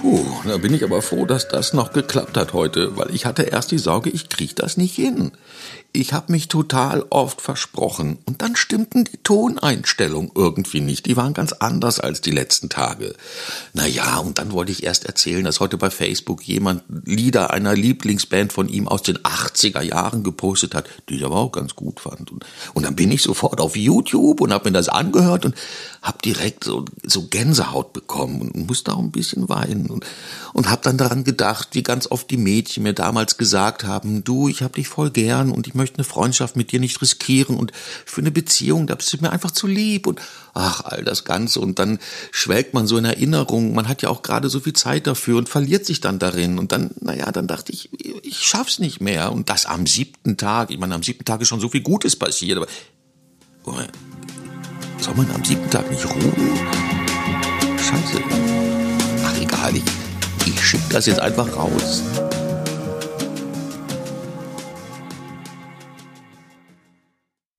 Puh, da bin ich aber froh, dass das noch geklappt hat heute, weil ich hatte erst die Sorge, ich krieg das nicht hin. Ich habe mich total oft versprochen und dann stimmten die Toneinstellungen irgendwie nicht. Die waren ganz anders als die letzten Tage. Naja, und dann wollte ich erst erzählen, dass heute bei Facebook jemand Lieder einer Lieblingsband von ihm aus den 80er Jahren gepostet hat, die ich aber auch ganz gut fand. Und, und dann bin ich sofort auf YouTube und habe mir das angehört und habe direkt so, so Gänsehaut bekommen und musste auch ein bisschen weinen und, und habe dann daran gedacht, wie ganz oft die Mädchen mir damals gesagt haben, du, ich hab dich voll gern und ich möchte eine Freundschaft mit dir nicht riskieren und für eine Beziehung, da bist du mir einfach zu lieb und ach, all das Ganze. Und dann schwelgt man so in Erinnerung, man hat ja auch gerade so viel Zeit dafür und verliert sich dann darin. Und dann, naja, dann dachte ich, ich schaff's nicht mehr. Und das am siebten Tag, ich meine, am siebten Tag ist schon so viel Gutes passiert, aber soll man am siebten Tag nicht ruhen? Scheiße. Ach egal, ich, ich schick das jetzt einfach raus.